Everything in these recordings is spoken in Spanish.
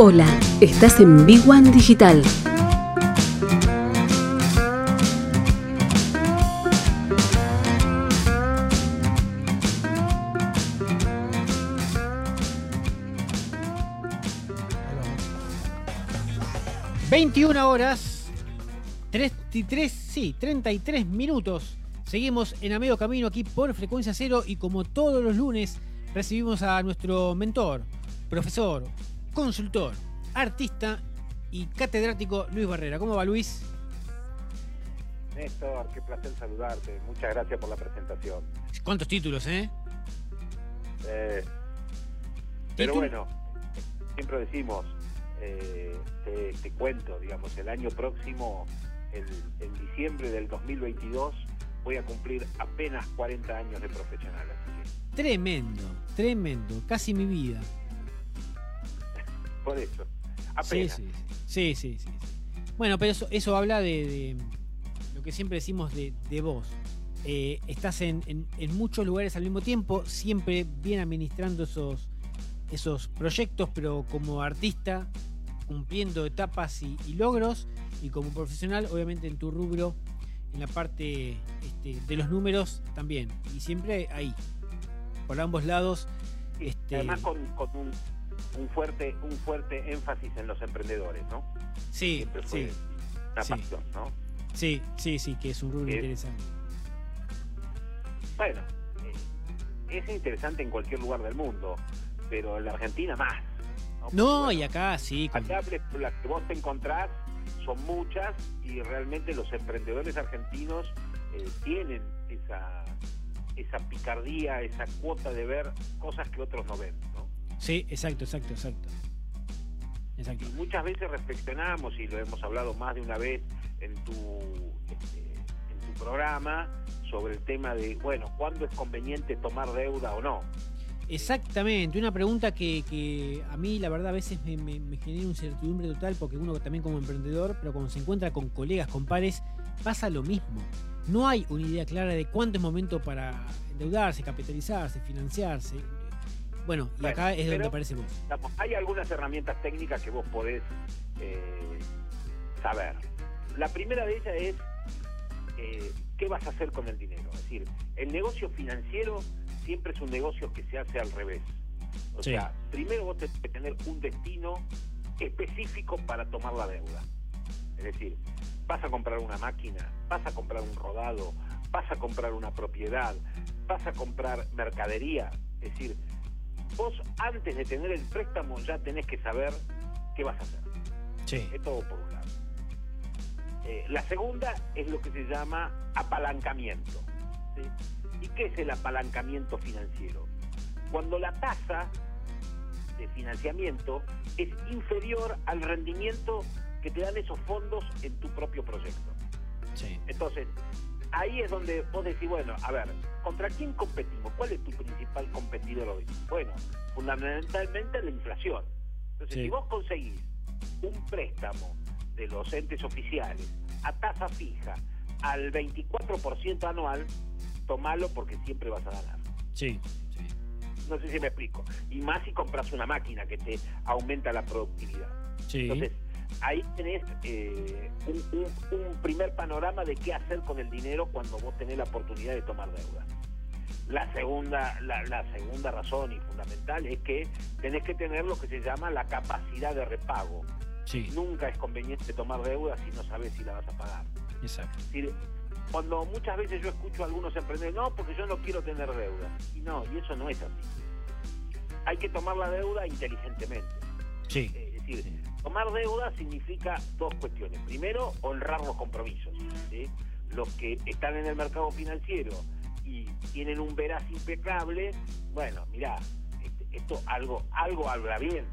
Hola, estás en Big One Digital. ...21 horas... ...33, sí, 33 minutos... ...seguimos en a medio camino aquí por Frecuencia Cero... ...y como todos los lunes... ...recibimos a nuestro mentor... ...profesor, consultor, artista y catedrático Luis Barrera. ¿Cómo va Luis? Néstor, qué placer saludarte. Muchas gracias por la presentación. ¿Cuántos títulos, eh? eh pero bueno, siempre decimos, eh, te, cuento, digamos, el año próximo, el, en diciembre del 2022, voy a cumplir apenas 40 años de profesional. Tremendo, tremendo, casi mi vida por eso. Sí, sí, sí, sí, Bueno, pero eso, eso habla de, lo que siempre decimos de, vos. Eh, estás en, muchos lugares al mismo tiempo, siempre bien administrando esos, esos proyectos, pero como artista, cumpliendo etapas y, logros, y como profesional, obviamente en tu rubro, en la parte este, de los números también, y siempre ahí, por ambos lados. Este... Además con, con un un fuerte, un fuerte énfasis en los emprendedores, ¿no? Sí, sí. Una pasión, ¿no? Sí, sí, sí, que es un rubro interesante. Bueno, eh, es interesante en cualquier lugar del mundo, pero en la Argentina más. No, y acá sí. Acá las que vos te encontrás son muchas y realmente los emprendedores argentinos eh, tienen esa, esa picardía, esa cuota de ver cosas que otros no ven. Sí, exacto, exacto, exacto. exacto. Y muchas veces reflexionamos, y lo hemos hablado más de una vez en tu, este, en tu programa, sobre el tema de, bueno, ¿cuándo es conveniente tomar deuda o no? Exactamente, una pregunta que, a mí la verdad a veces me, genera un incertidumbre total porque uno también como emprendedor, pero cuando se encuentra con colegas, con pares, pasa lo mismo. No hay una idea clara de cuándo es momento para endeudarse, capitalizarse, financiarse. Bueno, y acá es donde aparece vos. Hay algunas herramientas técnicas que vos podés eh, saber. La primera de ellas es eh, qué vas a hacer con el dinero. Es decir, el negocio financiero siempre es un negocio que se hace al revés. O sea, primero vos tenés que tener un destino específico para tomar la deuda. Es decir, vas a comprar una máquina, vas a comprar un rodado, vas a comprar una propiedad, vas a comprar mercadería. Es decir, vos antes de tener el préstamo ya tenés que saber qué vas a hacer. Sí. Es todo por un lado. Eh, la segunda es lo que se llama apalancamiento. ¿Y qué es el apalancamiento financiero? Cuando la tasa de financiamiento es inferior al rendimiento que te dan esos fondos en tu propio proyecto. Sí. Entonces, ahí es donde vos decís, bueno, a ver, ¿contra quién competimos? ¿Cuál es tu principal competidor hoy? Bueno, fundamentalmente la inflación. Entonces, si vos conseguís un préstamo de los entes oficiales a tasa fija al 24% anual, tomalo porque siempre vas a ganar. Sí, sí. No sé si me explico. Y más si compras una máquina que te aumenta la productividad. Sí. Entonces, ahí tenés eh, un, primer panorama de qué hacer con el dinero cuando vos tenés la oportunidad de tomar deuda. La segunda, la, segunda razón y fundamental es que tenés que tener lo que se llama la capacidad de repago. Nunca es conveniente tomar deuda si no sabes si la vas a pagar. Exacto. cuando muchas veces yo escucho a algunos emprendedores, no, porque yo no quiero tener deuda. Y no, y eso no es así. Hay que tomar la deuda inteligentemente. Sí. Eh, es decir, Tomar deuda significa dos cuestiones. Primero, honrar los compromisos. Los que están en el mercado financiero y tienen un veraz impecable, bueno, mirá, este, esto algo, algo habla bien.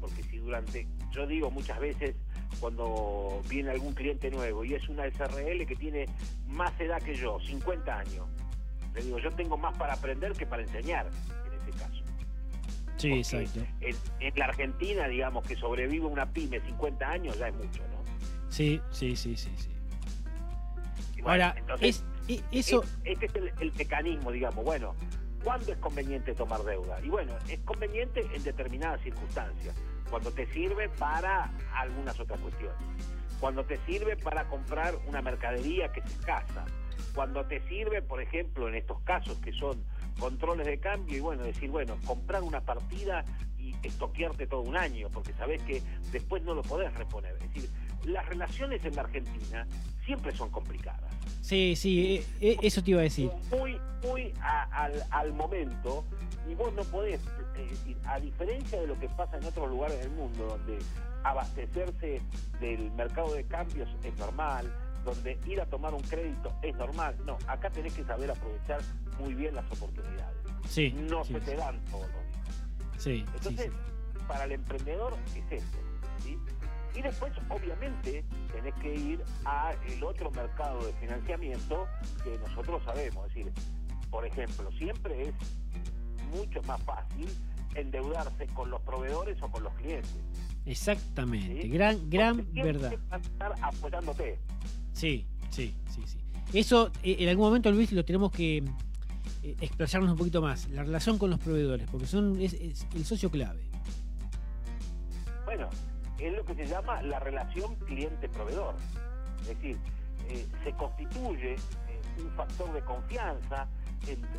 Porque si durante, yo digo muchas veces, cuando viene algún cliente nuevo y es una SRL que tiene más edad que yo, 50 años, le digo, yo tengo más para aprender que para enseñar en ese caso. Sí, exacto. En, la Argentina, digamos, que sobrevive una pyme 50 años ya es mucho, ¿no? Sí, sí, sí, sí, sí. Ahora, entonces, es, eso... este es el, mecanismo, digamos, bueno, ¿cuándo es conveniente tomar deuda? Y bueno, es conveniente en determinadas circunstancias. cuando te sirve para algunas otras cuestiones, cuando te sirve para comprar una mercadería que es escasa, cuando te sirve, por ejemplo, en estos casos que son controles de cambio y bueno, decir, bueno, comprar una partida y estoquearte todo un año, porque sabes que después no lo podés reponer. Es decir, las relaciones en la Argentina siempre son complicadas. Sí, sí, eh, eh, eso te iba a decir. Muy, muy al, momento, y vos no podés, decir, a diferencia de lo que pasa en otros lugares del mundo, donde abastecerse del mercado de cambios es normal, donde ir a tomar un crédito es normal. No, acá tenés que saber aprovechar muy bien las oportunidades. Sí, no se te dan todos los días. Sí, Entonces, para el emprendedor es esto. ¿sí? Y después, obviamente, tenés que ir a el otro mercado de financiamiento que nosotros sabemos. Es decir, por ejemplo, siempre es mucho más fácil endeudarse con los proveedores o con los clientes. Exactamente, gran, gran verdad. Estar apoyándote. Sí, sí, sí, sí. Eso eh, en algún momento, Luis, lo tenemos que eh, explayarnos un poquito más. La relación con los proveedores, porque son es, el socio clave. Bueno, es lo que se llama la relación cliente-proveedor. Es decir, eh, se constituye un factor de confianza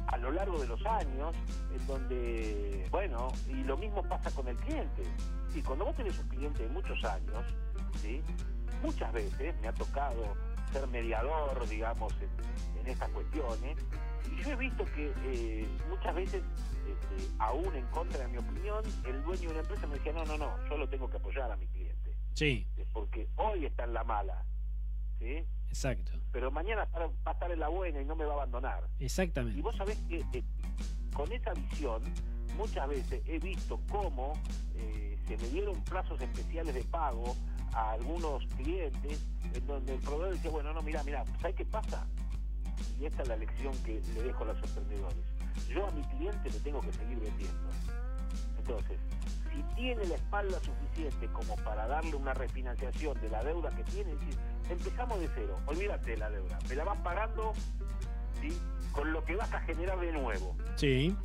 a lo largo de los años, en donde, bueno, y lo mismo pasa con el cliente. Y cuando vos tenés un cliente de muchos años, ¿sí? Muchas veces me ha tocado ser mediador, digamos, en, estas cuestiones. Y yo he visto que eh, muchas veces, este, aún en contra de mi opinión, el dueño de una empresa me decía, no, no, no, yo lo tengo que apoyar a mi cliente. Sí. Porque hoy está en la mala. ¿sí? Exacto. Pero mañana va a estar en la buena y no me va a abandonar. Exactamente. Y vos sabés que eh, con esa visión, muchas veces he visto cómo eh, se me dieron plazos especiales de pago a algunos clientes en donde el proveedor decía, bueno, no, mira, mira, ¿sabes qué pasa? Y esta es la lección que le dejo a los emprendedores. Yo a mi cliente le tengo que seguir vendiendo. Entonces, si tiene la espalda suficiente como para darle una refinanciación de la deuda que tiene, empezamos de cero, olvídate de la deuda, me la vas pagando con lo que vas a generar de nuevo. Sí.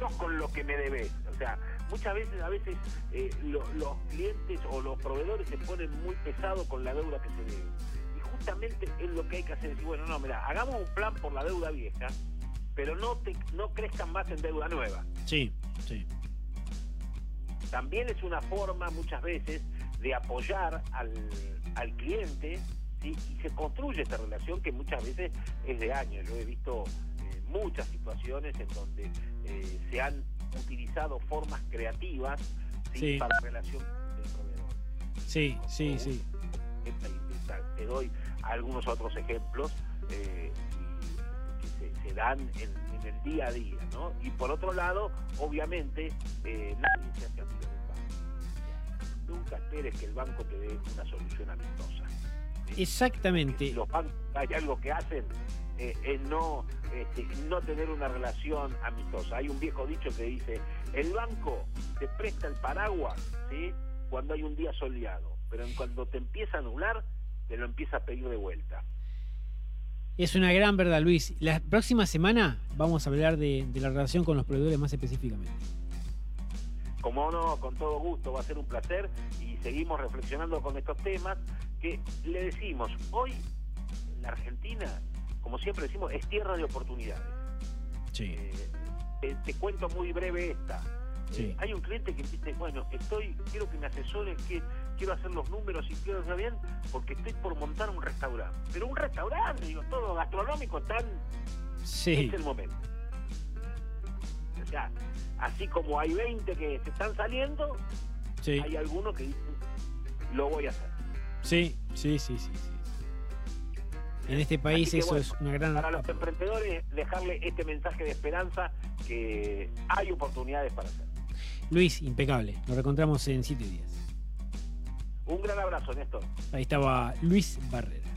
No con lo que me debes. O sea, muchas veces, a veces eh, los clientes o los proveedores se ponen muy pesados con la deuda que se debe. Y justamente es lo que hay que hacer, decir, bueno, no, mira, hagamos un plan por la deuda vieja, pero no, te, no crezcan más en deuda nueva. Sí, sí. También es una forma muchas veces de apoyar al, al cliente y se construye esta relación que muchas veces es de años. Yo he visto eh, muchas situaciones en donde eh, se han utilizado formas creativas para la relación del proveedor. Sí, sí, sí. Te doy algunos otros ejemplos eh, que se, dan en, el día a día, ¿no? Y por otro lado, obviamente, eh, nadie se hace amigo del banco. Nunca esperes que el banco te dé una solución amistosa. Exactamente. Los bancos hay algo que hacen eh, no, este, no tener una relación amistosa. Hay un viejo dicho que dice, el banco te presta el paraguas ¿sí? cuando hay un día soleado, pero en cuando te empieza a anular, te lo empieza a pedir de vuelta. Es una gran verdad, Luis. La próxima semana vamos a hablar de, de la relación con los proveedores más específicamente. Como no, con todo gusto, va a ser un placer y seguimos reflexionando con estos temas que le decimos, hoy en la Argentina como siempre decimos, es tierra de oportunidades. Sí. Eh, te, cuento muy breve esta. Sí. hay un cliente que dice, bueno, estoy, quiero que me asesores, que quiero hacer los números y quiero hacer bien, porque estoy por montar un restaurante. Pero un restaurante, digo, todo gastronómico, tan... Sí. Es el momento. O sea, así como hay 20 que se están saliendo, sí. hay algunos que dicen, lo voy a hacer. Sí, sí, sí, sí. sí. En este país eso es una gran... Para los emprendedores, dejarle este mensaje de esperanza que hay oportunidades para hacer. Luis, impecable. Nos reencontramos en siete días. Un gran abrazo, Néstor. Ahí estaba Luis Barrera.